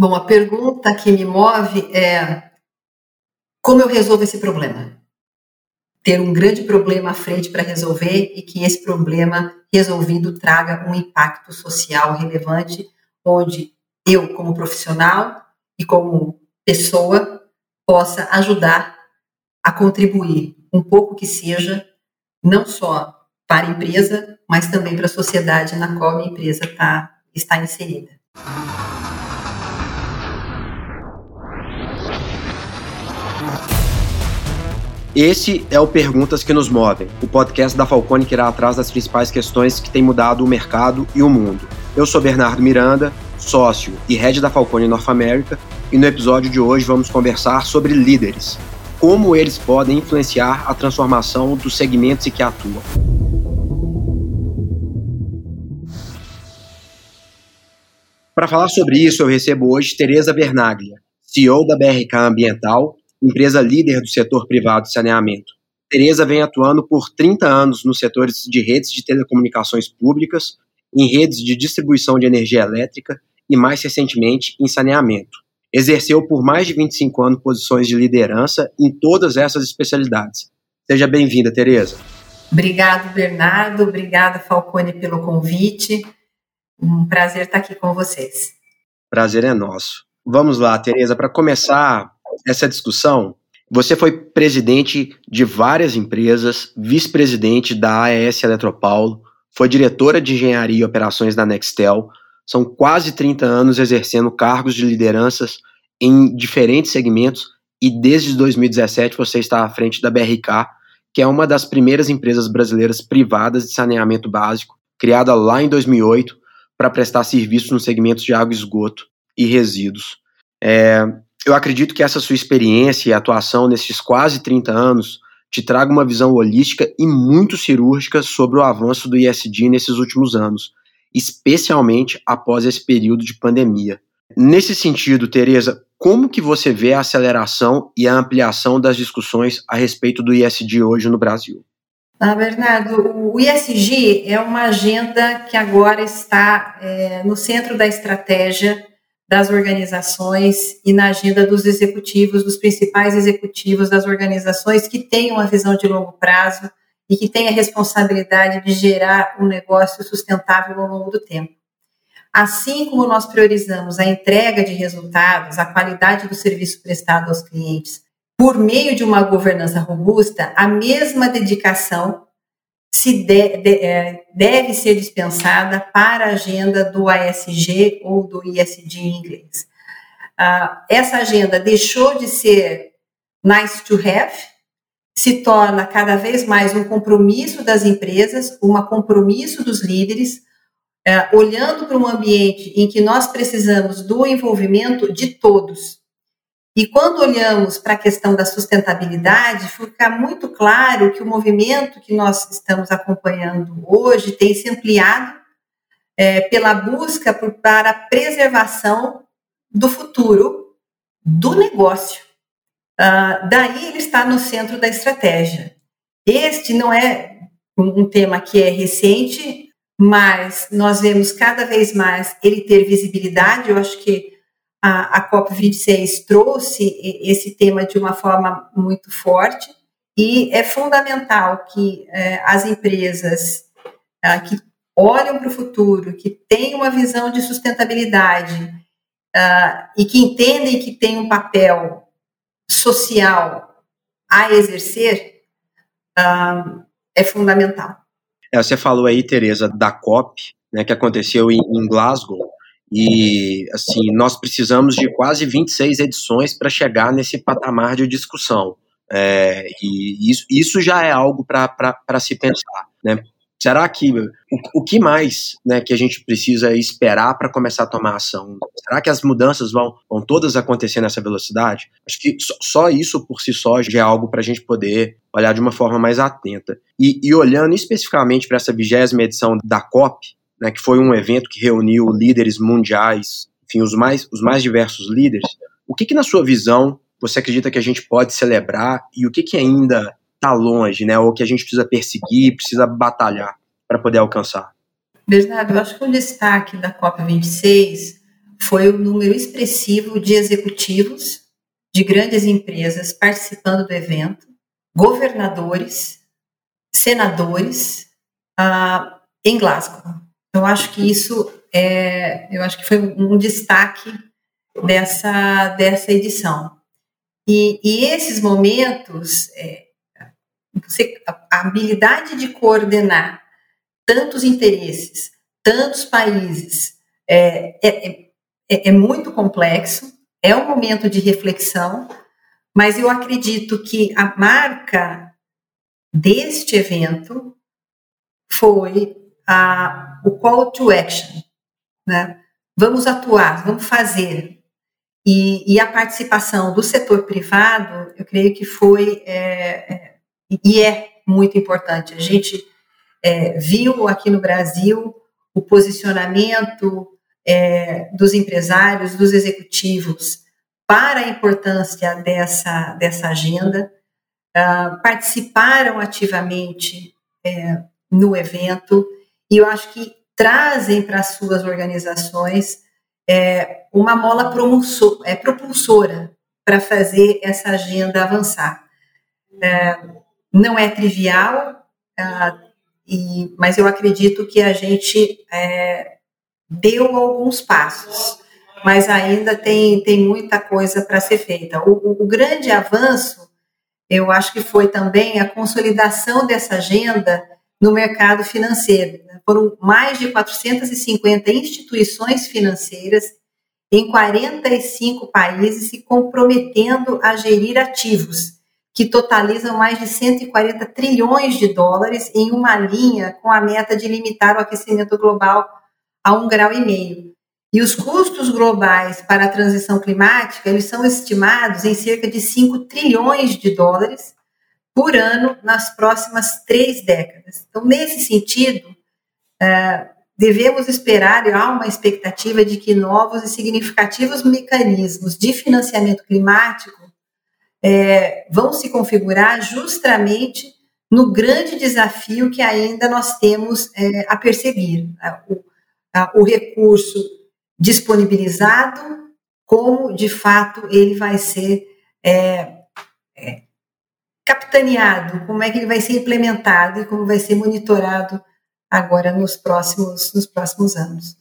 Bom, a pergunta que me move é como eu resolvo esse problema? Ter um grande problema à frente para resolver e que esse problema resolvido traga um impacto social relevante, onde eu, como profissional e como pessoa, possa ajudar a contribuir um pouco que seja, não só para a empresa, mas também para a sociedade na qual a empresa tá, está inserida. Esse é o Perguntas que nos movem, o podcast da Falcone que irá atrás das principais questões que têm mudado o mercado e o mundo. Eu sou Bernardo Miranda, sócio e head da Falcone North America, e no episódio de hoje vamos conversar sobre líderes, como eles podem influenciar a transformação dos segmentos em que atuam. Para falar sobre isso, eu recebo hoje Tereza Vernaglia, CEO da BRK Ambiental empresa líder do setor privado de saneamento. Tereza vem atuando por 30 anos nos setores de redes de telecomunicações públicas, em redes de distribuição de energia elétrica e, mais recentemente, em saneamento. Exerceu por mais de 25 anos posições de liderança em todas essas especialidades. Seja bem-vinda, Tereza. Obrigado, Bernardo. Obrigada, Falcone, pelo convite. Um prazer estar aqui com vocês. Prazer é nosso. Vamos lá, Tereza. Para começar, essa discussão, você foi presidente de várias empresas, vice-presidente da AES Eletropaulo, foi diretora de engenharia e operações da Nextel, são quase 30 anos exercendo cargos de lideranças em diferentes segmentos e desde 2017 você está à frente da BRK, que é uma das primeiras empresas brasileiras privadas de saneamento básico, criada lá em 2008 para prestar serviços nos segmentos de água esgoto e resíduos. É, eu acredito que essa sua experiência e atuação nesses quase 30 anos te traga uma visão holística e muito cirúrgica sobre o avanço do ISD nesses últimos anos, especialmente após esse período de pandemia. Nesse sentido, Tereza, como que você vê a aceleração e a ampliação das discussões a respeito do ISD hoje no Brasil? Ah, Bernardo, o ISG é uma agenda que agora está é, no centro da estratégia das organizações e na agenda dos executivos, dos principais executivos das organizações que têm uma visão de longo prazo e que têm a responsabilidade de gerar um negócio sustentável ao longo do tempo. Assim como nós priorizamos a entrega de resultados, a qualidade do serviço prestado aos clientes, por meio de uma governança robusta, a mesma dedicação se de, de, é, deve ser dispensada para a agenda do ASG ou do ISD em inglês. Uh, essa agenda deixou de ser nice to have, se torna cada vez mais um compromisso das empresas, um compromisso dos líderes, uh, olhando para um ambiente em que nós precisamos do envolvimento de todos, e quando olhamos para a questão da sustentabilidade, fica muito claro que o movimento que nós estamos acompanhando hoje tem se ampliado é, pela busca por, para a preservação do futuro do negócio. Uh, daí ele está no centro da estratégia. Este não é um tema que é recente, mas nós vemos cada vez mais ele ter visibilidade. Eu acho que a, a COP26 trouxe esse tema de uma forma muito forte e é fundamental que é, as empresas é, que olham para o futuro, que têm uma visão de sustentabilidade é, e que entendem que tem um papel social a exercer, é fundamental. É, você falou aí, Tereza, da COP, né, que aconteceu em, em Glasgow, e, assim, nós precisamos de quase 26 edições para chegar nesse patamar de discussão. É, e isso, isso já é algo para se pensar, né? Será que o, o que mais né, que a gente precisa esperar para começar a tomar ação? Será que as mudanças vão, vão todas acontecer nessa velocidade? Acho que só, só isso por si só já é algo para a gente poder olhar de uma forma mais atenta. E, e olhando especificamente para essa vigésima edição da COP, né, que foi um evento que reuniu líderes mundiais, enfim, os mais, os mais diversos líderes. O que, que, na sua visão, você acredita que a gente pode celebrar e o que, que ainda está longe, né, ou que a gente precisa perseguir, precisa batalhar para poder alcançar? Bernardo, eu acho que o destaque da COP26 foi o número expressivo de executivos de grandes empresas participando do evento, governadores, senadores, ah, em Glasgow. Eu acho que isso é, eu acho que foi um destaque dessa, dessa edição. E, e esses momentos, é, você, a habilidade de coordenar tantos interesses, tantos países, é, é, é, é muito complexo, é um momento de reflexão, mas eu acredito que a marca deste evento foi a, o call to action, né? Vamos atuar, vamos fazer. E, e a participação do setor privado, eu creio que foi é, é, e é muito importante. A gente é, viu aqui no Brasil o posicionamento é, dos empresários, dos executivos para a importância dessa, dessa agenda, uh, participaram ativamente é, no evento e eu acho que trazem para as suas organizações é, uma mola é, propulsora para fazer essa agenda avançar. É, não é trivial, ah, e, mas eu acredito que a gente é, deu alguns passos, mas ainda tem, tem muita coisa para ser feita. O, o grande avanço, eu acho que foi também a consolidação dessa agenda no mercado financeiro. Foram mais de 450 instituições financeiras em 45 países se comprometendo a gerir ativos, que totalizam mais de 140 trilhões de dólares em uma linha com a meta de limitar o aquecimento global a um grau e meio. E os custos globais para a transição climática, eles são estimados em cerca de 5 trilhões de dólares, por ano nas próximas três décadas. Então, nesse sentido, devemos esperar, e há uma expectativa de que novos e significativos mecanismos de financiamento climático é, vão se configurar justamente no grande desafio que ainda nós temos é, a perseguir. O, a, o recurso disponibilizado, como de fato ele vai ser é, é, capitaneado, como é que ele vai ser implementado e como vai ser monitorado agora nos próximos, nos próximos anos.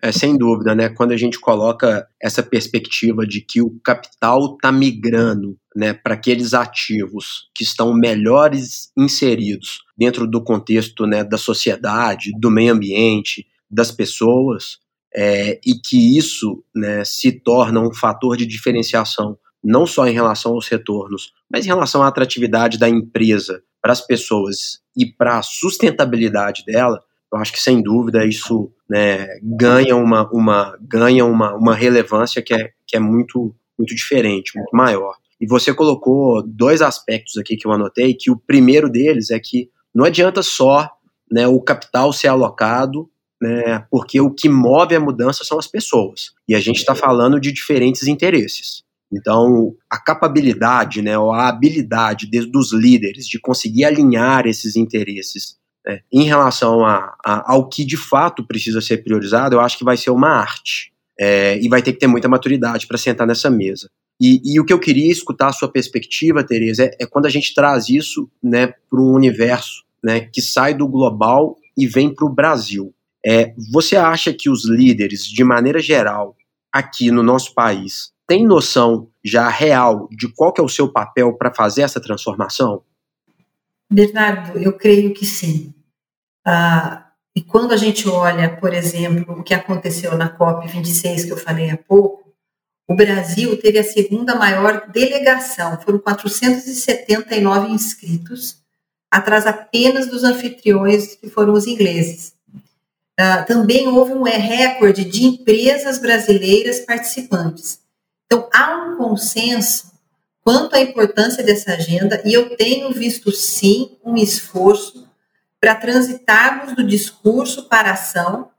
É, sem dúvida, né? Quando a gente coloca essa perspectiva de que o capital está migrando né, para aqueles ativos que estão melhores inseridos dentro do contexto né, da sociedade, do meio ambiente, das pessoas, é, e que isso né, se torna um fator de diferenciação não só em relação aos retornos, mas em relação à atratividade da empresa para as pessoas e para a sustentabilidade dela, eu acho que sem dúvida isso né, ganha, uma, uma, ganha uma, uma relevância que é, que é muito, muito diferente, muito maior. E você colocou dois aspectos aqui que eu anotei, que o primeiro deles é que não adianta só né, o capital ser alocado, né, porque o que move a mudança são as pessoas. E a gente está falando de diferentes interesses. Então, a capacidade, né, ou a habilidade de, dos líderes de conseguir alinhar esses interesses né, em relação a, a, ao que de fato precisa ser priorizado, eu acho que vai ser uma arte. É, e vai ter que ter muita maturidade para sentar nessa mesa. E, e, o que eu queria escutar a sua perspectiva, Tereza, é, é quando a gente traz isso né, para um universo né, que sai do global e vem para o Brasil. É, você acha que os líderes, de maneira geral, aqui no nosso país, tem noção já real de qual que é o seu papel para fazer essa transformação? Bernardo, eu creio que sim. Ah, e quando a gente olha, por exemplo, o que aconteceu na COP26, que eu falei há pouco, o Brasil teve a segunda maior delegação, foram 479 inscritos, atrás apenas dos anfitriões, que foram os ingleses. Uh, também houve um recorde de empresas brasileiras participantes. Então, há um consenso quanto à importância dessa agenda e eu tenho visto, sim, um esforço para transitarmos do discurso para a ação,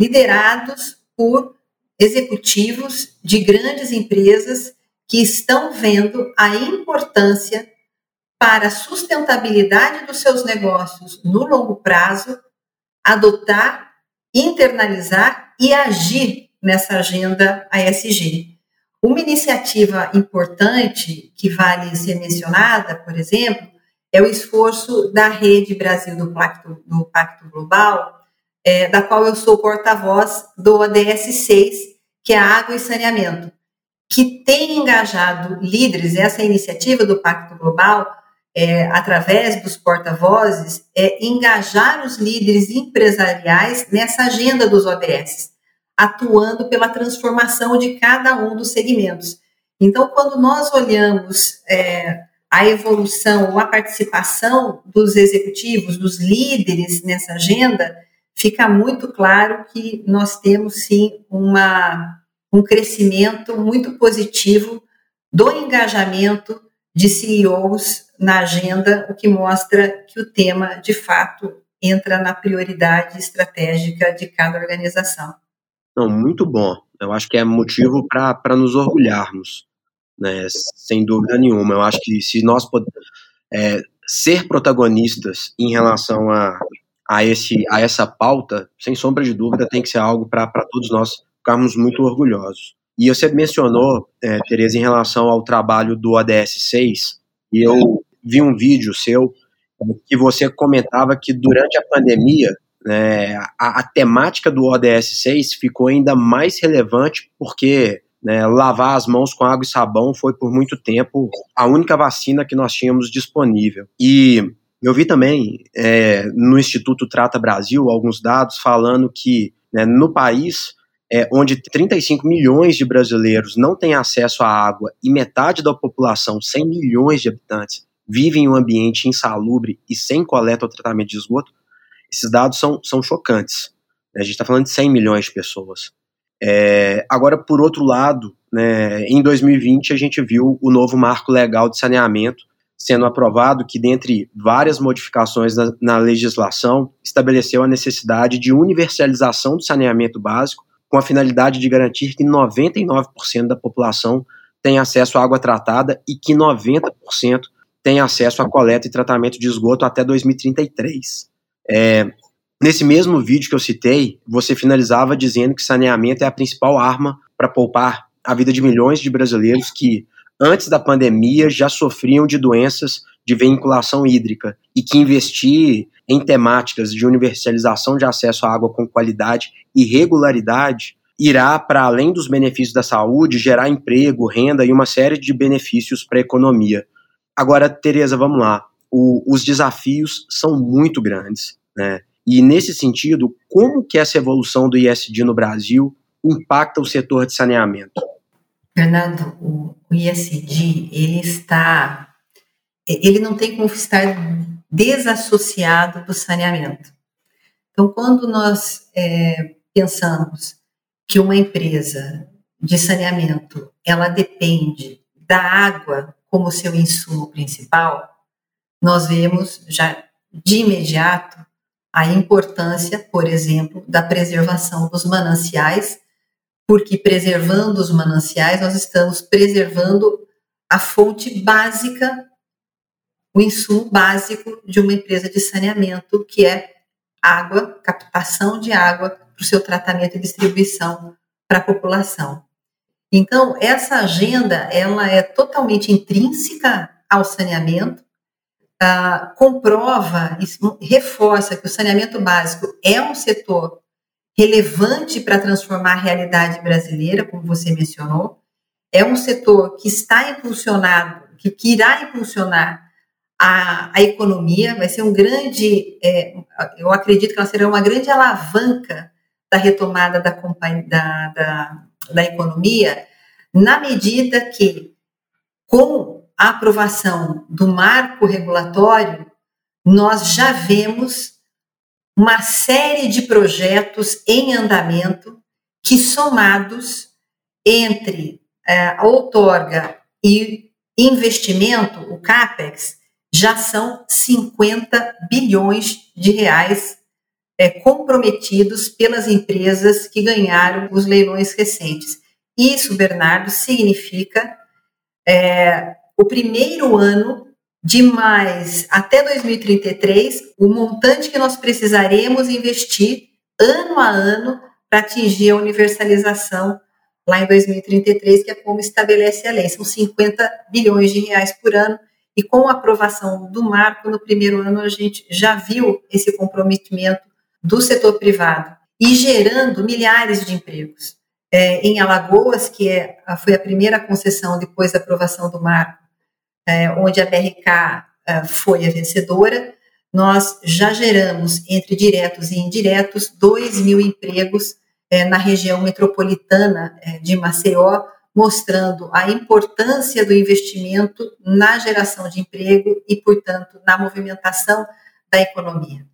liderados por executivos de grandes empresas que estão vendo a importância para a sustentabilidade dos seus negócios no longo prazo, adotar, internalizar e agir nessa agenda ASG. Uma iniciativa importante que vale ser mencionada, por exemplo, é o esforço da Rede Brasil do Pacto, do Pacto Global, é, da qual eu sou porta-voz do ODS 6, que é Água e Saneamento, que tem engajado líderes, essa iniciativa do Pacto Global, é, através dos porta-vozes, é engajar os líderes empresariais nessa agenda dos ODS, atuando pela transformação de cada um dos segmentos. Então, quando nós olhamos é, a evolução, a participação dos executivos, dos líderes nessa agenda, fica muito claro que nós temos sim uma, um crescimento muito positivo do engajamento de CEOs na agenda, o que mostra que o tema, de fato, entra na prioridade estratégica de cada organização. Não, muito bom. Eu acho que é motivo para nos orgulharmos né? Sem dúvida nenhuma. Eu acho que se nós é, ser protagonistas em relação a, a, esse, a essa pauta, sem sombra de dúvida, tem que ser algo para todos nós ficarmos muito orgulhosos. E você mencionou, é, Tereza, em relação ao trabalho do ODS 6, e eu vi um vídeo seu que você comentava que durante a pandemia né, a, a temática do ODS 6 ficou ainda mais relevante porque né, lavar as mãos com água e sabão foi por muito tempo a única vacina que nós tínhamos disponível. E eu vi também é, no Instituto Trata Brasil alguns dados falando que né, no país é, onde 35 milhões de brasileiros não têm acesso à água e metade da população, 100 milhões de habitantes, vivem em um ambiente insalubre e sem coleta ou tratamento de esgoto, esses dados são, são chocantes. A gente está falando de 100 milhões de pessoas. É, agora, por outro lado, né, em 2020 a gente viu o novo marco legal de saneamento sendo aprovado, que dentre várias modificações na, na legislação estabeleceu a necessidade de universalização do saneamento básico, com a finalidade de garantir que 99% da população tem acesso à água tratada e que 90% tem acesso à coleta e tratamento de esgoto até 2033. É, Nesse mesmo vídeo que eu citei, você finalizava dizendo que saneamento é a principal arma para poupar a vida de milhões de brasileiros que, antes da pandemia, já sofriam de doenças de vinculação hídrica e que investir em temáticas de universalização de acesso à água com qualidade e regularidade irá, para além dos benefícios da saúde, gerar emprego, renda e uma série de benefícios para a economia. Agora, Tereza, vamos lá. O, os desafios são muito grandes. Né? E nesse sentido, como que essa evolução do ISD no Brasil impacta o setor de saneamento? Fernando, o, ISD ele está, ele não tem como estar desassociado do saneamento. Então, quando nós é, pensamos que uma empresa de saneamento ela depende da água como seu insumo principal, nós vemos já de imediato a importância, por exemplo, da preservação dos mananciais, porque preservando os mananciais, nós estamos preservando a fonte básica, o insumo básico de uma empresa de saneamento, que é água, captação de água para o seu tratamento e distribuição para a população. Então, essa agenda, ela é totalmente intrínseca ao saneamento, ah, comprova, reforça que o saneamento básico é um setor relevante para transformar a realidade brasileira, como você mencionou, é um setor que está impulsionado, que, que irá impulsionar a, a, economia, vai ser um grande, é, eu acredito que ela será uma grande alavanca da retomada da, da, da, da economia, na medida que, com a aprovação do marco regulatório, nós já vemos uma série de projetos em andamento que, somados entre é, a outorga e investimento, o CAPEX, já são 50 bilhões de reais é, comprometidos pelas empresas que ganharam os leilões recentes. Isso, Bernardo, significa é, o primeiro ano de mais até 2033 o montante que nós precisaremos investir ano a ano para atingir a universalização lá em 2033, que é como estabelece a lei. São 50 bilhões de reais por ano. E com a aprovação do marco, no primeiro ano, a gente já viu esse comprometimento do setor privado e gerando milhares de empregos. É, em Alagoas, que é, foi a primeira concessão depois da aprovação do marco, é, onde a BRK é, foi a vencedora, nós já geramos, entre diretos e indiretos, 2 mil empregos é, na região metropolitana é, de Maceió, mostrando a importância do investimento na geração de emprego e, portanto, na movimentação da economia.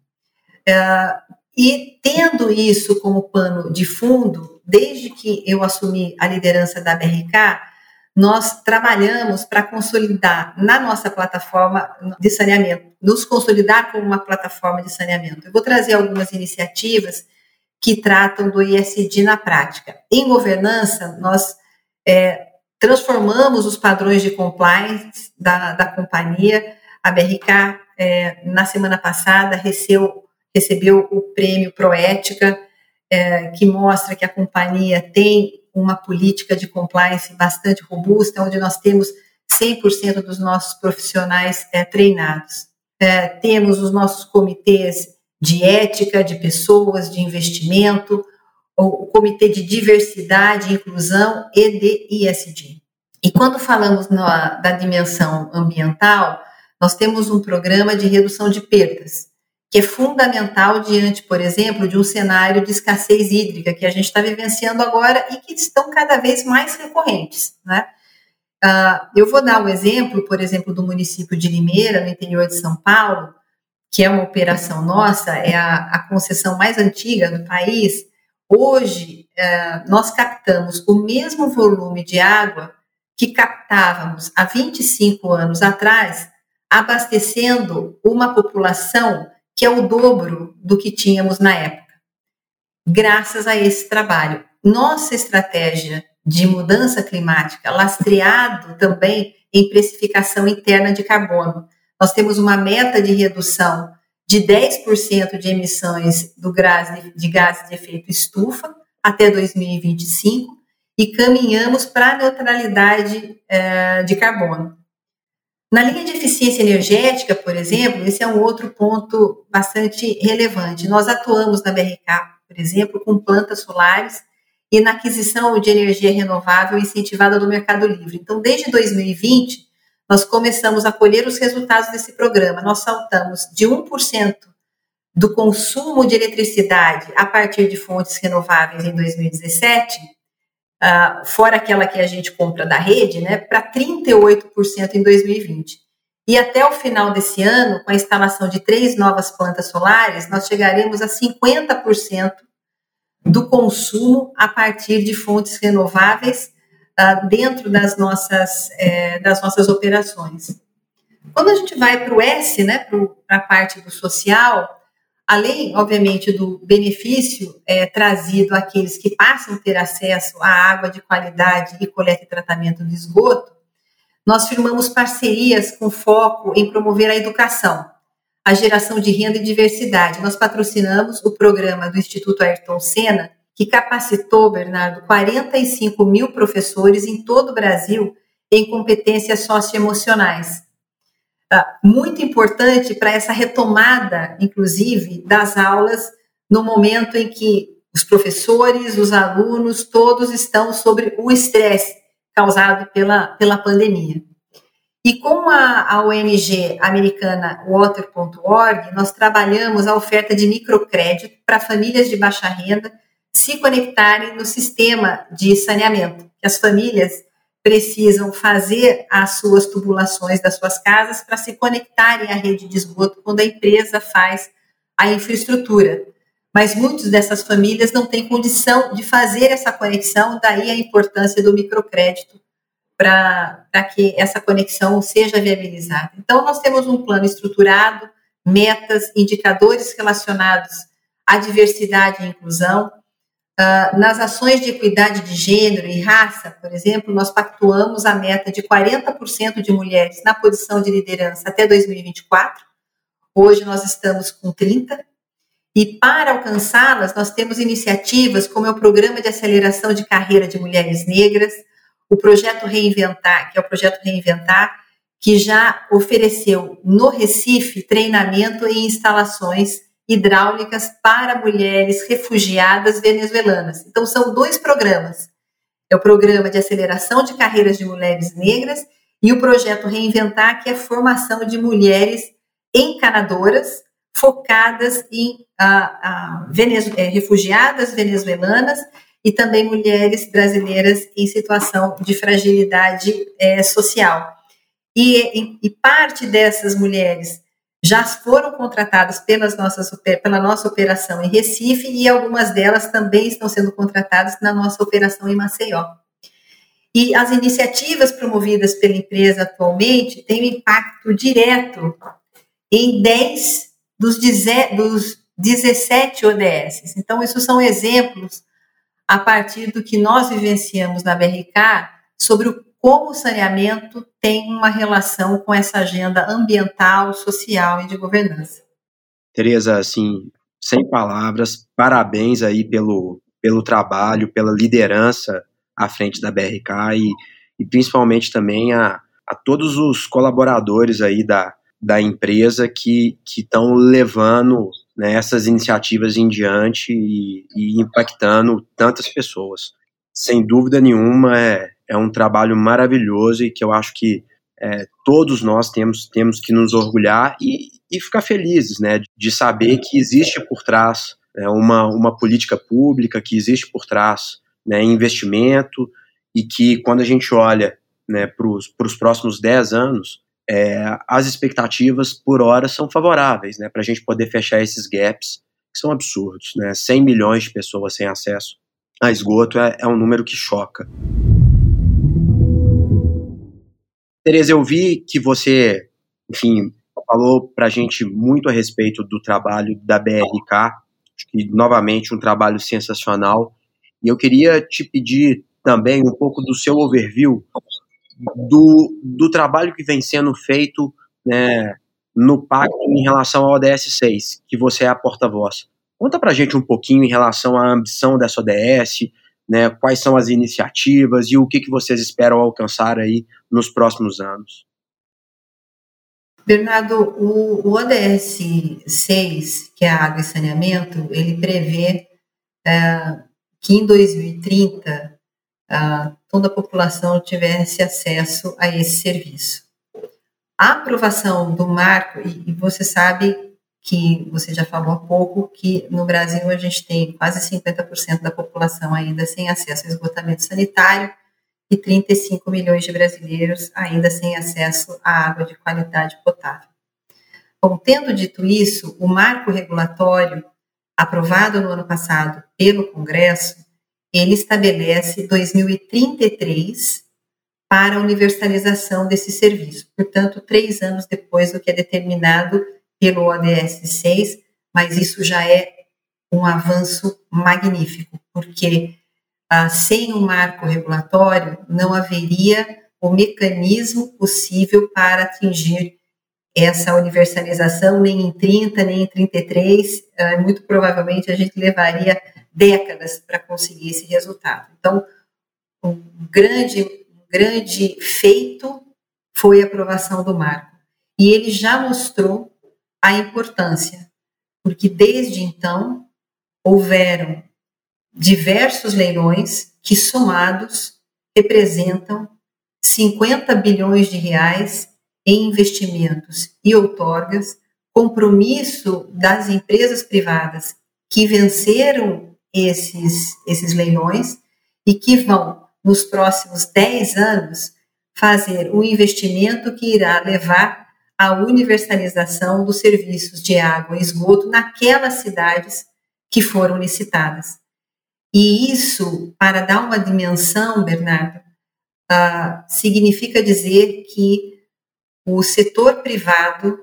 É, e tendo isso como pano de fundo, desde que eu assumi a liderança da BRK, nós trabalhamos para consolidar na nossa plataforma de saneamento, nos consolidar como uma plataforma de saneamento. Eu vou trazer algumas iniciativas que tratam do ISD na prática. Em governança, nós é, transformamos os padrões de compliance da, da companhia. A BRK, é, na semana passada, recebeu, recebeu o prêmio Proética, é, que mostra que a companhia tem uma política de compliance bastante robusta, onde nós temos 100% dos nossos profissionais é, treinados. É, temos os nossos comitês de ética, de pessoas, de investimento, o comitê de diversidade, inclusão e de ISD. E quando falamos na, da dimensão ambiental, nós temos um programa de redução de perdas, que é fundamental diante, por exemplo, de um cenário de escassez hídrica que a gente está vivenciando agora e que estão cada vez mais recorrentes, né? Uh, eu vou dar um exemplo, por exemplo, do município de Limeira, no interior de São Paulo, que é uma operação nossa, é a, a concessão mais antiga do país. Hoje, uh, nós captamos o mesmo volume de água que captávamos há 25 anos atrás, abastecendo uma população que é o dobro do que tínhamos na época. Graças a esse trabalho, nossa estratégia de mudança climática, lastreado também em precificação interna de carbono. Nós temos uma meta de redução de 10% de emissões do gás de, gases de efeito estufa até 2025 e caminhamos para a neutralidade eh, de carbono. Na linha de eficiência energética, por exemplo, esse é um outro ponto bastante relevante. Nós atuamos na BRK, por exemplo, com plantas solares e na aquisição de energia renovável incentivada no Mercado Livre. Então, desde 2020, nós começamos a colher os resultados desse programa. Nós saltamos de 1% do consumo de eletricidade a partir de fontes renováveis em 2017 uh, fora aquela que a gente compra da rede, né, para 38% em 2020. E até o final desse ano, com a instalação de três novas plantas solares, nós chegaremos a 50% do consumo a partir de fontes renováveis uh, dentro das nossas, é, das nossas operações. Quando a gente vai para o S, né, para a parte do social, além, obviamente, do benefício é, trazido àqueles que passam a ter acesso à água de qualidade e coleta e tratamento de esgoto, nós firmamos parcerias com foco em promover a educação, a geração de renda e diversidade. Nós patrocinamos o programa do Instituto Ayrton Senna, que capacitou, Bernardo, 45 mil professores em todo o Brasil em competências socioemocionais muito importante para essa retomada, inclusive, das aulas no momento em que os professores, os alunos, todos estão sobre o estresse causado pela, pela pandemia. E com a, a ONG americana Water.org, nós trabalhamos a oferta de microcrédito para famílias de baixa renda se conectarem no sistema de saneamento. Que as famílias precisam fazer as suas tubulações das suas casas para se conectarem à rede de esgoto quando a empresa faz a infraestrutura. Mas muitas dessas famílias não têm condição de fazer essa conexão, daí a importância do microcrédito para que essa conexão seja viabilizada. Então, nós temos um plano estruturado, metas, indicadores relacionados à diversidade e inclusão, Uh, nas ações de equidade de gênero e raça, por exemplo, nós pactuamos a meta de 40% de mulheres na posição de liderança até 2024. Hoje nós estamos com 30%. E para alcançá-las, nós temos iniciativas como é o Programa de Aceleração de Carreira de Mulheres Negras, o Projeto Reinventar, que é o Projeto Reinventar, que já ofereceu no Recife treinamento em instalações hidráulicas para mulheres refugiadas venezuelanas. Então, são dois programas. É o programa de aceleração de carreiras de mulheres negras e o projeto Reinventar, que é a formação de mulheres encanadoras focadas em ah, ah, é, refugiadas venezuelanas e também mulheres brasileiras em situação de fragilidade é, social. E, e, e, parte dessas mulheres já foram contratadas pelas nossas, pela nossa operação em Recife e algumas delas também estão sendo contratadas na nossa operação em Maceió. E as iniciativas promovidas pela empresa atualmente têm um impacto direto em 10 dos, dos 17 ODS. Então, isso são exemplos a partir do que nós vivenciamos na BRK sobre o, como o saneamento tem uma relação com essa agenda ambiental, social e de governança. Tereza, assim, sem palavras, parabéns aí pelo, pelo trabalho, pela liderança à frente da BRK e, e principalmente também a, a todos os colaboradores aí da, da empresa que estão levando né, essas iniciativas em diante e, e, impactando tantas pessoas. Sem dúvida nenhuma, é, é um trabalho maravilhoso e que eu acho que é, todos nós temos, temos que nos orgulhar e, e ficar felizes né, de saber que existe por trás né, uma, uma política pública, que existe por trás né, investimento e que quando a gente olha né, para os próximos 10 anos, é, as expectativas por hora são favoráveis, né, para a gente poder fechar esses gaps que são absurdos, né, 100 milhões de pessoas sem acesso a esgoto é, é um número que choca. Tereza, eu vi que você, enfim, falou para a gente muito a respeito do trabalho da BRK, que novamente um trabalho sensacional, e eu queria te pedir também um pouco do seu overview do, do trabalho que vem sendo feito né, no pacto em relação ao ODS 6, que você é a porta-voz. Conta para a gente um pouquinho em relação à ambição dessa ODS, né, quais são as iniciativas e o que, que vocês esperam alcançar aí nos próximos anos. Bernardo, o, o ODS 6, que é água e saneamento, ele prevê é, que em 2030 toda a população tivesse acesso a esse serviço. A aprovação do marco, e, e você sabe que você já falou há pouco que no Brasil a gente tem quase 50% da população ainda sem acesso ao esgotamento sanitário e 35 milhões de brasileiros ainda sem acesso à água de qualidade potável. Bom, tendo dito isso, o marco regulatório aprovado no ano passado pelo Congresso ele estabelece 2033 para a universalização desse serviço. Portanto, três anos depois do que é determinado pelo ODS 6, mas isso já é um avanço magnífico, porque ah, sem um marco regulatório não haveria o mecanismo possível para atingir essa universalização nem em 30, nem em 33, ah, muito provavelmente a gente levaria décadas para conseguir esse resultado. Então, um grande, um grande feito foi a aprovação do marco. E ele já mostrou a importância, porque desde então houveram diversos leilões que, somados, representam 50 bilhões de reais em investimentos e outorgas, compromisso das empresas privadas que venceram esses, esses leilões e que vão, nos próximos 10 anos, fazer um investimento que irá levar à universalização dos serviços de água e esgoto naquelas cidades que foram licitadas. E isso, para dar uma dimensão, Bernardo, uh, significa dizer que o setor privado,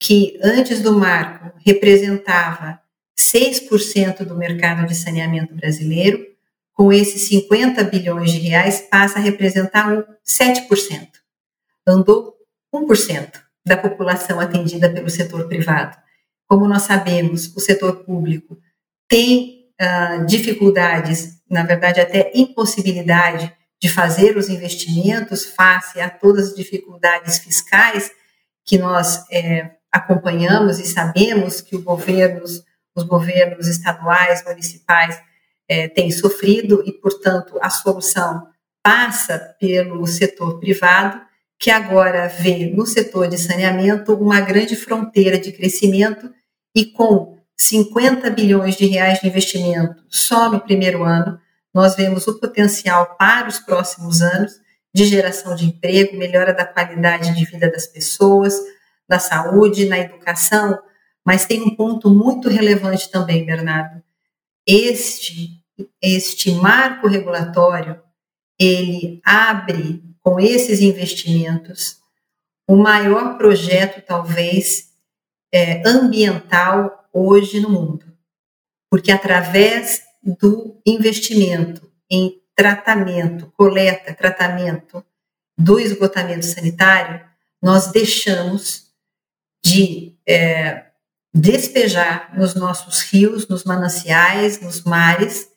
que antes do marco representava 6% do mercado de saneamento brasileiro, com esses 50 bilhões de reais, passa a representar um 7%. Andou 1% da população atendida pelo setor privado. como nós sabemos, o setor público tem uh, dificuldades, na verdade, até impossibilidade de fazer os investimentos face a todas as dificuldades fiscais que nós é, acompanhamos e sabemos que os governos, os governos estaduais, municipais, é, têm sofrido e, portanto, a solução passa pelo setor privado, que agora vê no setor de saneamento uma grande fronteira de crescimento e com 50 bilhões de reais de investimento só no primeiro ano, nós vemos o potencial para os próximos anos de geração de emprego, melhora da qualidade de vida das pessoas, da saúde, na educação, mas tem um ponto muito relevante também, Bernardo. Este este marco regulatório ele abre com esses investimentos o maior projeto talvez é, ambiental hoje no mundo, porque através do investimento em tratamento, coleta, tratamento do esgotamento sanitário, nós deixamos de é, despejar nos nossos rios, nos mananciais, nos mares,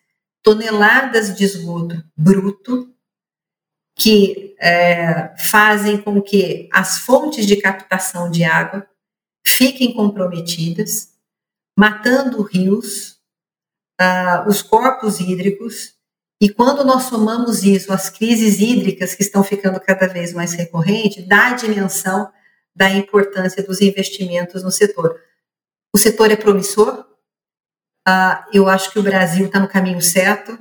toneladas de esgoto bruto que é, fazem com que as fontes de captação de água fiquem comprometidas, matando rios, uh, os corpos hídricos, e quando nós somamos isso às crises hídricas que estão ficando cada vez mais recorrentes, dá a dimensão da importância dos investimentos no setor. O setor é promissor, uh, eu acho que o Brasil está no caminho certo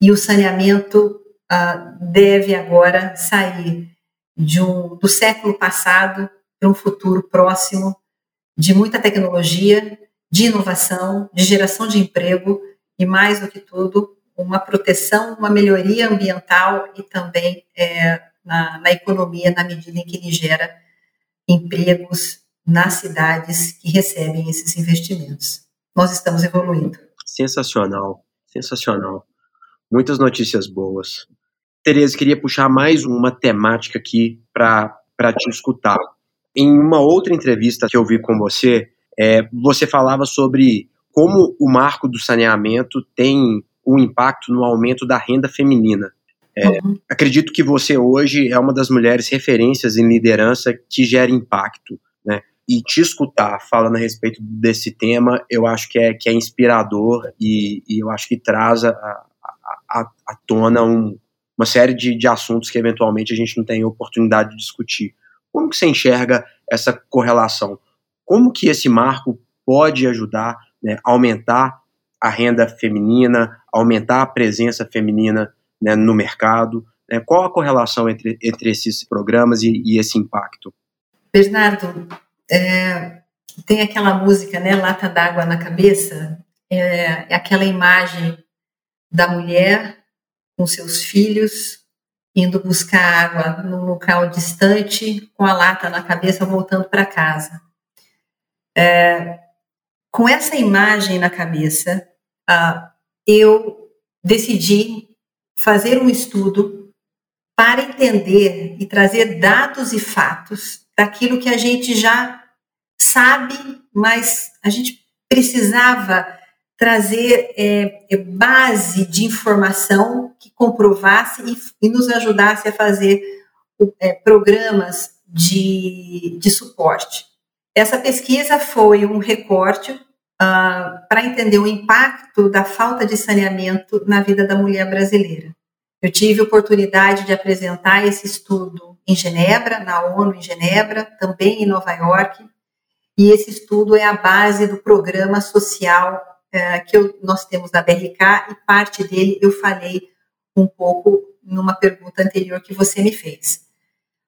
e o saneamento uh, deve agora sair um, do século passado para um futuro próximo de muita tecnologia, de inovação, de geração de emprego e, mais do que tudo, uma proteção, uma melhoria ambiental e também é, na, na economia, na medida em que ele gera empregos nas cidades que recebem esses investimentos. Nós estamos evoluindo. Sensacional, sensacional. Muitas notícias boas. Tereza, queria puxar mais uma temática aqui para te escutar. Em uma outra entrevista que eu vi com você, é, você falava sobre como o marco do saneamento tem um impacto no aumento da renda feminina. É, uhum. Acredito que você hoje é uma das mulheres referências em liderança que gera impacto, né? E te escutar falando a respeito desse tema, eu acho que é, que é inspirador e, e eu acho que traz a, a, a tona um, uma série de, de assuntos que eventualmente a gente não tem oportunidade de discutir. Como que você enxerga essa correlação? Como que esse marco pode ajudar né, a aumentar a renda feminina, aumentar a presença feminina né, no mercado? Né? Qual a correlação entre, entre esses programas e, e esse impacto? Bernardo, é, tem aquela música, né, Lata d'água na cabeça, é, é aquela imagem da mulher com seus filhos, indo buscar água num local distante, com a lata na cabeça, voltando para casa. É, com essa imagem na cabeça, uh, eu decidi fazer um estudo para entender e trazer dados e fatos daquilo que a gente já sabe, mas a gente precisava trazer é, é, base de informação que comprovasse e, e nos ajudasse a fazer é, programas de, de suporte. Essa pesquisa foi um recorte uh, para entender o impacto da falta de saneamento na vida da mulher brasileira. Eu tive oportunidade de apresentar esse estudo em Genebra, na ONU em Genebra, também em Nova York, e esse estudo é a base do programa social é, que eu, nós temos na BRK e parte dele eu falei um pouco numa pergunta anterior que você me fez.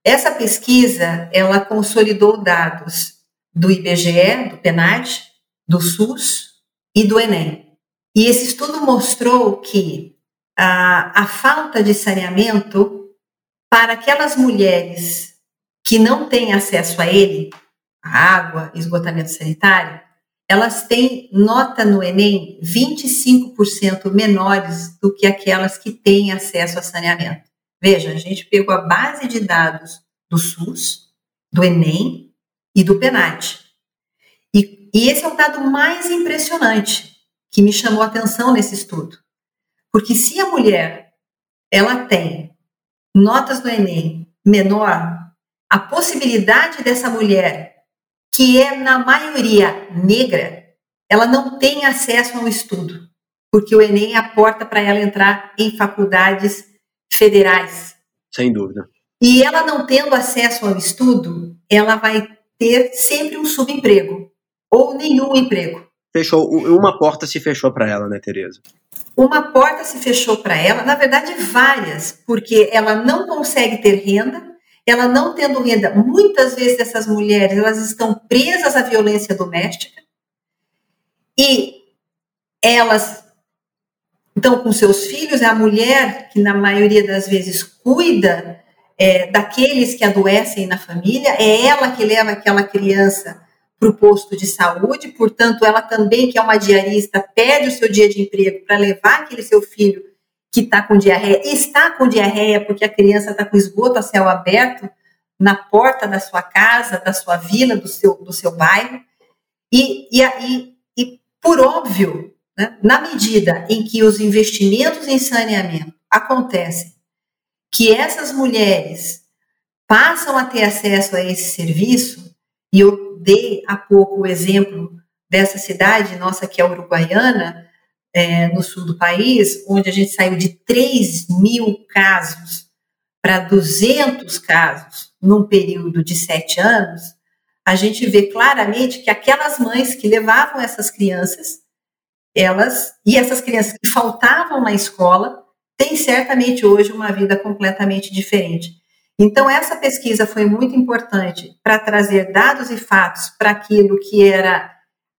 Essa pesquisa, ela consolidou dados do IBGE, do PNAD, do SUS e do ENEM. E esse estudo mostrou que a, a falta de saneamento para aquelas mulheres que não têm acesso a ele, a água, esgotamento sanitário, elas têm nota no Enem 25% menores do que aquelas que têm acesso a saneamento. Veja, a gente pegou a base de dados do SUS, do Enem e do PENAT. E E esse é o dado mais impressionante que me chamou a atenção nesse estudo. Porque se a mulher ela tem notas do Enem menor, a possibilidade dessa mulher, que é na maioria negra, ela não tem acesso ao estudo, porque o Enem é a porta para ela entrar em faculdades federais. Sem dúvida. E ela não tendo acesso ao estudo, ela vai ter sempre um subemprego ou nenhum emprego. Fechou, uma porta se fechou para ela, né, Tereza? Uma porta se fechou para ela, na verdade várias, porque ela não consegue ter renda, ela não tendo renda, muitas vezes essas mulheres, elas estão presas à violência doméstica e elas estão com seus filhos, é a mulher que na maioria das vezes cuida é, daqueles que adoecem na família, é ela que leva aquela criança para o posto de saúde, portanto, ela também, que é uma diarista, pede o seu dia de emprego para levar aquele seu filho que está com diarreia, está com diarreia porque a criança está com esgoto a céu aberto na porta da sua casa, da sua vila, do seu, do seu bairro, e, e, e, e por óbvio, né, na medida em que os investimentos em saneamento acontecem que essas mulheres passam a ter acesso a esse serviço, e eu dei há pouco o exemplo dessa cidade nossa que é Uruguaiana, é, no sul do país, onde a gente saiu de 3 mil casos para 200 casos num período de sete anos, a gente vê claramente que aquelas mães que levavam essas crianças, elas e essas crianças que faltavam na escola, tem certamente hoje uma vida completamente diferente. Então, essa pesquisa foi muito importante para trazer dados e fatos para aquilo que era,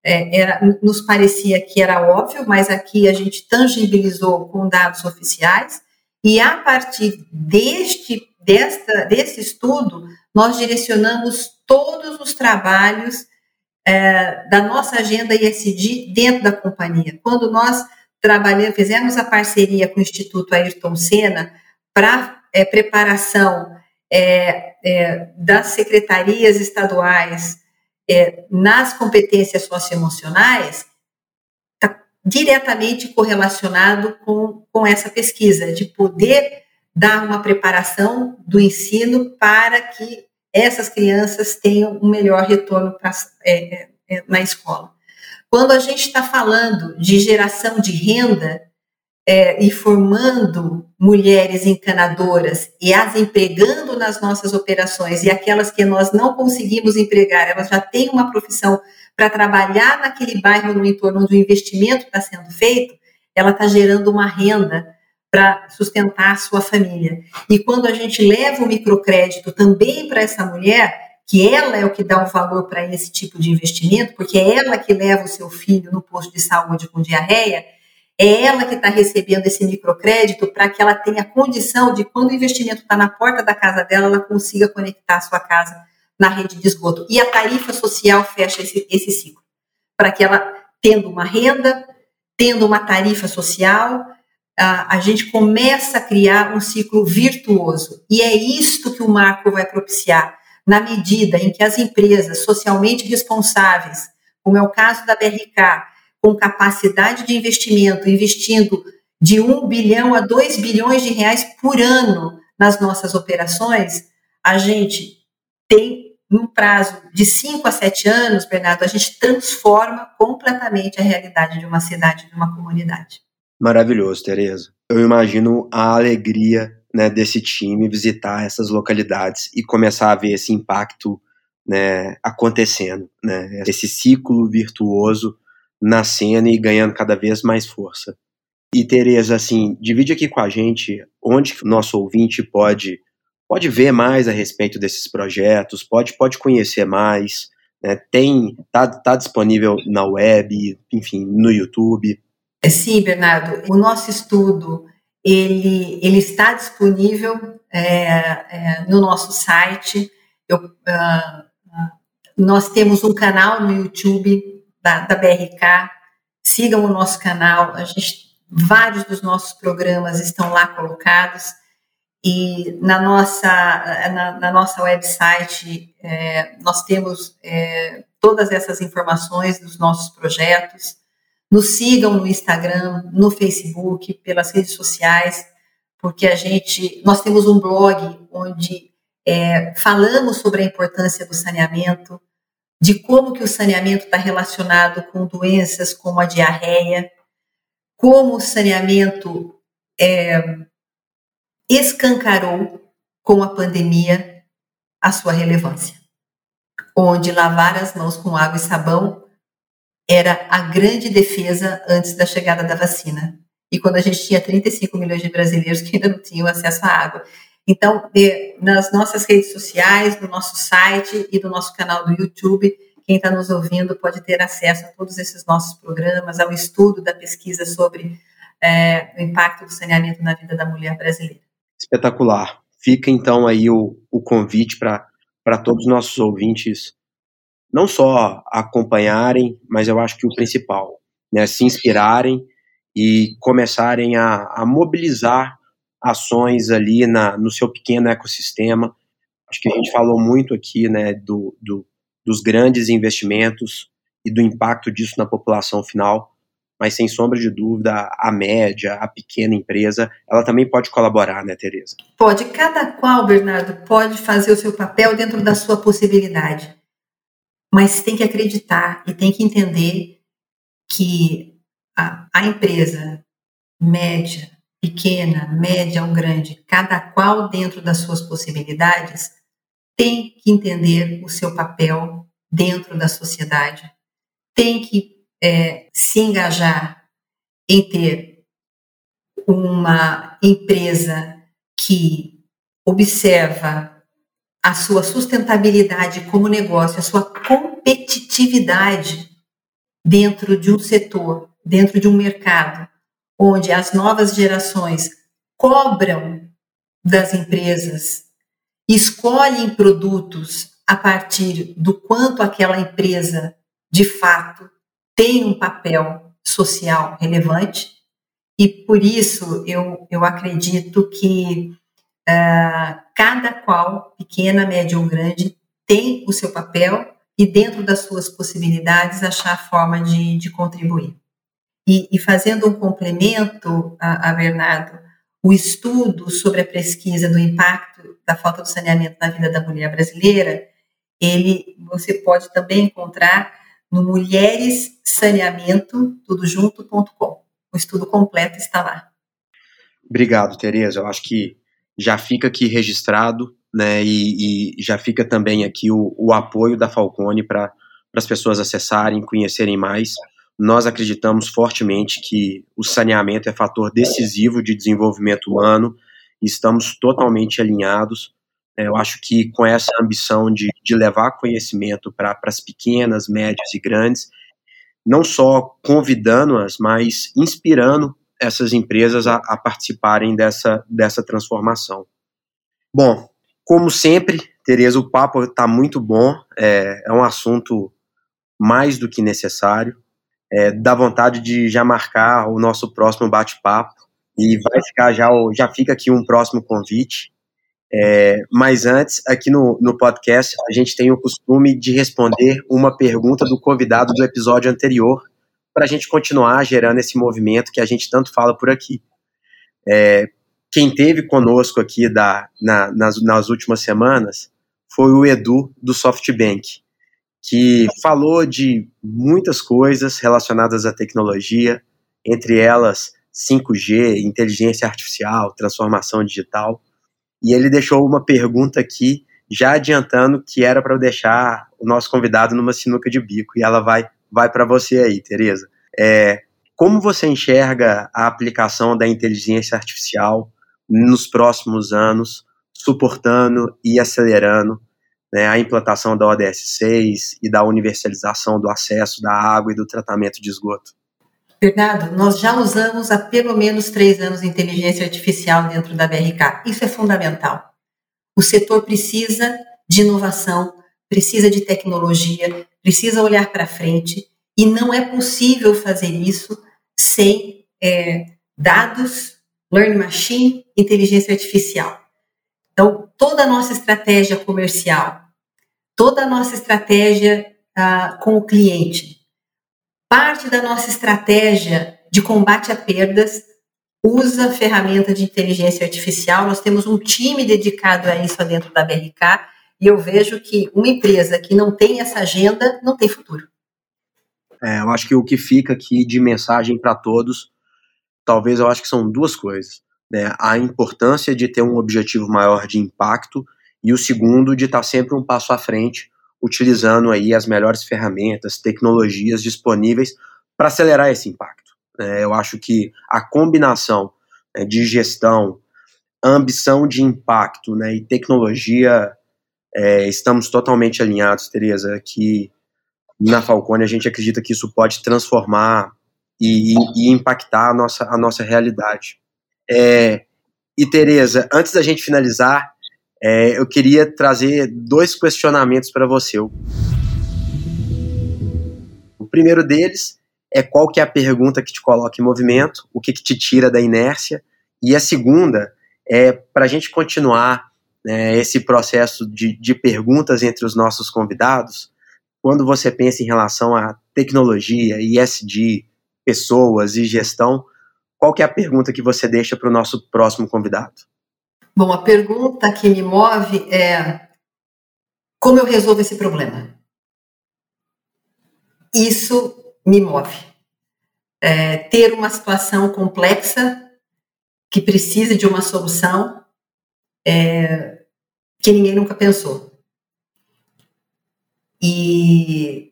é, era, nos parecia que era óbvio, mas aqui a gente tangibilizou com dados oficiais, e a partir deste, desta, desse estudo, nós direcionamos todos os trabalhos é, da nossa agenda ISD dentro da companhia. Quando nós trabalhamos, fizemos a parceria com o Instituto Ayrton Senna para é, preparação é, é, das secretarias estaduais é, nas competências socioemocionais, está diretamente correlacionado com, com essa pesquisa, de poder dar uma preparação do ensino para que essas crianças tenham um melhor retorno pra, é, é, na escola. Quando a gente está falando de geração de renda é, e formando mulheres encanadoras e as empregando nas nossas operações, e aquelas que nós não conseguimos empregar, elas já têm uma profissão para trabalhar naquele bairro, no entorno onde o investimento está sendo feito, ela está gerando uma renda para sustentar a sua família. E quando a gente leva o microcrédito também para essa mulher, que ela é o que dá o valor para esse tipo de investimento, porque é ela que leva o seu filho no posto de saúde com diarreia, é ela que está recebendo esse microcrédito para que ela tenha condição de, quando o investimento está na porta da casa dela, ela consiga conectar a sua casa na rede de esgoto. E a tarifa social fecha esse, esse ciclo, para que ela, tendo uma renda, tendo uma tarifa social, a, a gente começa a criar um ciclo virtuoso. E é isto que o marco vai propiciar na medida em que as empresas socialmente responsáveis, como é o caso da BRK, com capacidade de investimento, investindo de 1 bilhão a 2 bilhões de reais por ano nas nossas operações, a gente tem, num prazo de 5 a 7 anos, Bernardo, a gente transforma completamente a realidade de uma cidade, de uma comunidade. Maravilhoso, Tereza. Eu imagino a alegria né, desse time visitar essas localidades e começar a ver esse impacto né, acontecendo, né, esse ciclo virtuoso nascendo e ganhando cada vez mais força. E Tereza, assim, divide aqui com a gente onde o nosso ouvinte pode pode ver mais a respeito desses projetos, pode pode conhecer mais, né, tem tá, tá disponível na web, enfim, no YouTube. Sim, Bernardo, o nosso estudo ele, ele está disponível é, é, no nosso site. Eu, uh, nós temos um canal no YouTube da, da, BRK. Sigam o nosso canal. A gente, vários dos nossos programas estão lá colocados. E na nossa, na, na nossa website, é, nós temos é, todas essas informações dos nossos projetos. Nos sigam no Instagram, no Facebook, pelas redes sociais, porque a gente, nós temos um blog onde é, falamos sobre a importância do saneamento, de como que o saneamento está relacionado com doenças como a diarreia, como o saneamento é, escancarou com a pandemia a sua relevância, onde lavar as mãos com água e sabão era a grande defesa antes da chegada da vacina. E quando a gente tinha 35 milhões de brasileiros que ainda não tinham acesso à ága. Então, nas nossas redes sociais, no nosso site e no nosso canal do YouTube, quem está nos ouvindo pode ter acesso a todos esses nossos programas, ao estudo da pesquisa sobre é, o impacto do saneamento na vida da mulher brasileira. Espetacular. Fica então aí o, o convite para todos os nossos ouvintes não só acompanharem, mas eu acho que o principal, né, se inspirarem e começarem a, a mobilizar ações ali na, no seu pequeno ecossistema. Acho que a gente falou muito aqui né, do, do, dos grandes investimentos e do impacto disso na população final, mas sem sombra de dúvida, a média, a pequena empresa, ela também pode colaborar, né, Tereza? Pode. Cada qual, Bernardo, pode fazer o seu papel dentro da sua possibilidade mas tem que acreditar e tem que entender que a, a empresa média, pequena, média ou grande, cada qual dentro das suas possibilidades, tem que entender o seu papel dentro da sociedade, tem que é, se engajar em ter uma empresa que observa a sua sustentabilidade como negócio, a sua competitividade dentro de um setor, dentro de um mercado, onde as novas gerações cobram das empresas, escolhem produtos a partir do quanto aquela empresa de fato tem um papel social relevante. E por isso eu, eu acredito que uh, cada qual, pequena, média ou grande, tem o seu papel e, dentro das suas possibilidades, achar a forma de, de contribuir. E, e, fazendo um complemento a, a, Bernardo, o estudo sobre a pesquisa do impacto da falta de saneamento na vida da mulher brasileira, ele você pode também encontrar no mulheressaneamento, tudo junto.com. O estudo completo está lá. Obrigado, Tereza. Eu acho que já fica aqui registrado, né, e, e já fica também aqui o, o apoio da Falcone para as pessoas acessarem, conhecerem mais. Nós acreditamos fortemente que o saneamento é fator decisivo de desenvolvimento humano e estamos totalmente alinhados. É, eu acho que com essa ambição de, de levar conhecimento para as pequenas, médias e grandes, não só convidando-as, mas inspirando essas empresas a, a participarem dessa, dessa transformação. Bom, como sempre, Tereza, o papo está muito bom, é, é, um assunto mais do que necessário. É, dá vontade de já marcar o nosso próximo bate-papo e vai ficar já, já fica aqui um próximo convite. É, mas antes, aqui no, no podcast, a gente tem o costume de responder uma pergunta do convidado do episódio anterior, para a gente continuar gerando esse movimento que a gente tanto fala por aqui. É, quem teve conosco aqui da, na, nas, nas últimas semanas foi o Edu do SoftBank, que falou de muitas coisas relacionadas à tecnologia, entre elas 5G, inteligência artificial, transformação digital. E ele deixou uma pergunta aqui, já adiantando que era para eu deixar o nosso convidado numa sinuca de bico, e ela vai vai para você aí, Tereza. É, como você enxerga a aplicação da inteligência artificial nos próximos anos, suportando e acelerando né, a implantação da ODS 6 e da universalização do acesso da água e do tratamento de esgoto? Bernardo, nós já usamos há pelo menos três anos inteligência artificial dentro da BRK. Isso é fundamental. O setor precisa de inovação, precisa de tecnologia, precisa olhar para frente e não é possível fazer isso sem é, dados, learning machine, inteligência artificial. Então, toda a nossa estratégia comercial, toda a nossa estratégia uh, com o cliente. Parte da nossa estratégia de combate a perdas usa ferramenta de inteligência artificial. Nós temos um time dedicado a isso dentro da BRK e eu vejo que uma empresa que não tem essa agenda não tem futuro. É, eu acho que o que fica aqui de mensagem para todos, talvez eu acho que são duas coisas. Né? A importância de ter um objetivo maior de impacto e o segundo de estar sempre um passo à frente, utilizando aí as melhores ferramentas, tecnologias disponíveis para acelerar esse impacto. É, eu acho que a combinação né, de gestão, ambição de impacto né, e tecnologia, é, estamos totalmente alinhados, Tereza, aqui na Falcone a gente acredita que isso pode transformar e, e, e impactar a nossa, a nossa realidade. É, e Tereza, antes da gente finalizar, é, eu queria trazer dois questionamentos para você. O primeiro deles é qual que é a pergunta que te coloca em movimento, o que, que te tira da inércia, e a segunda é para a gente continuar né, esse processo de, de perguntas entre os nossos convidados, quando você pensa em relação a tecnologia, ISD, pessoas e gestão, qual que é a pergunta que você deixa para o nosso próximo convidado? Bom, a pergunta que me move é como eu resolvo esse problema? Isso me move. É, ter uma situação complexa que precisa de uma solução é, que ninguém nunca pensou. E,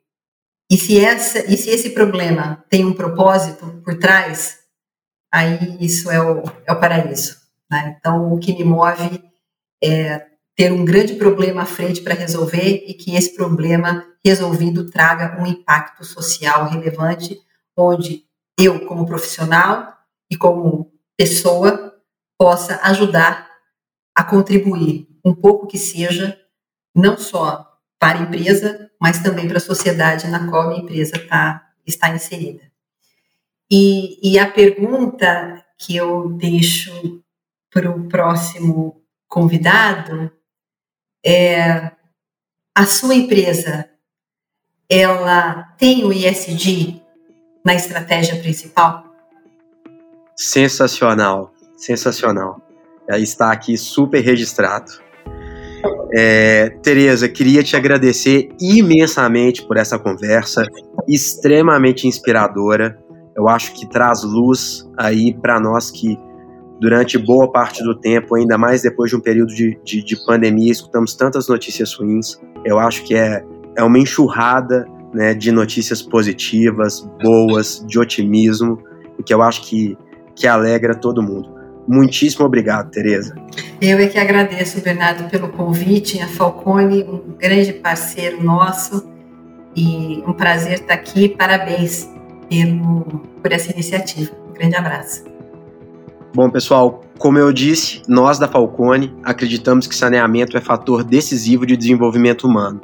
e, se essa, e se esse problema tem um propósito por trás, aí isso é o, é o paraíso. Né? Então, o que me move é ter um grande problema à frente para resolver e que esse problema resolvido traga um impacto social relevante, onde eu, como profissional e como pessoa, possa ajudar a contribuir um pouco que seja, não só para a empresa, mas também para a sociedade na qual a empresa tá, está inserida. E, e a pergunta que eu deixo para o próximo convidado é: a sua empresa ela tem o ISD na estratégia principal? Sensacional, sensacional. Está aqui super registrado. É, Tereza, queria te agradecer imensamente por essa conversa, extremamente inspiradora. Eu acho que traz luz aí para nós que durante boa parte do tempo, ainda mais depois de um período de, de, de pandemia, escutamos tantas notícias ruins. Eu acho que é, é uma enxurrada né, de notícias positivas, boas, de otimismo, e que eu acho que, que alegra todo mundo. Muitíssimo obrigado, Tereza. Eu é que agradeço, Bernardo, pelo convite. A Falcone, um grande parceiro nosso, e um prazer estar aqui. Parabéns pelo, por essa iniciativa. Um grande abraço. Bom, pessoal, como eu disse, nós da Falcone acreditamos que saneamento é fator decisivo de desenvolvimento humano.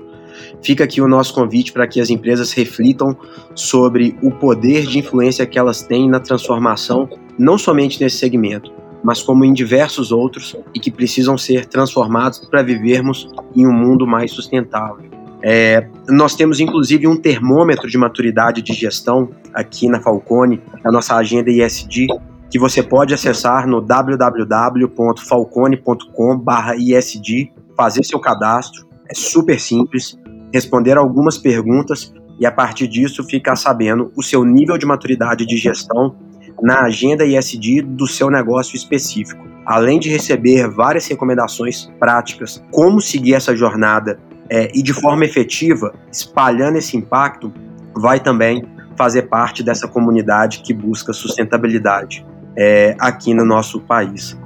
Fica aqui o nosso convite para que as empresas reflitam sobre o poder de influência que elas têm na transformação, não somente nesse segmento, mas como em diversos outros e que precisam ser transformados para vivermos em um mundo mais sustentável. É, nós temos inclusive um termômetro de maturidade de gestão aqui na Falcone, a nossa agenda ISD, que você pode acessar no www.falcone.com/isd, fazer seu cadastro, é super simples, responder algumas perguntas e a partir disso ficar sabendo o seu nível de maturidade de gestão na agenda ISD do seu negócio específico. Além de receber várias recomendações práticas, como seguir essa jornada é, e de forma efetiva, espalhando esse impacto, vai também fazer parte dessa comunidade que busca sustentabilidade é, aqui no nosso país.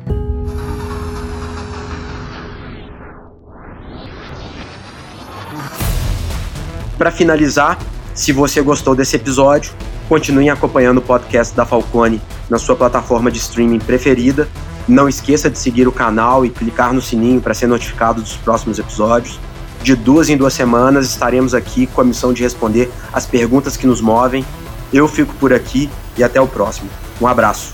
Para finalizar, se você gostou desse episódio, continue acompanhando o podcast da Falcone na sua plataforma de streaming preferida. Não esqueça de seguir o canal e clicar no sininho para ser notificado dos próximos episódios. De duas em duas semanas estaremos aqui com a missão de responder as perguntas que nos movem. Eu fico por aqui e até o próximo. Um abraço.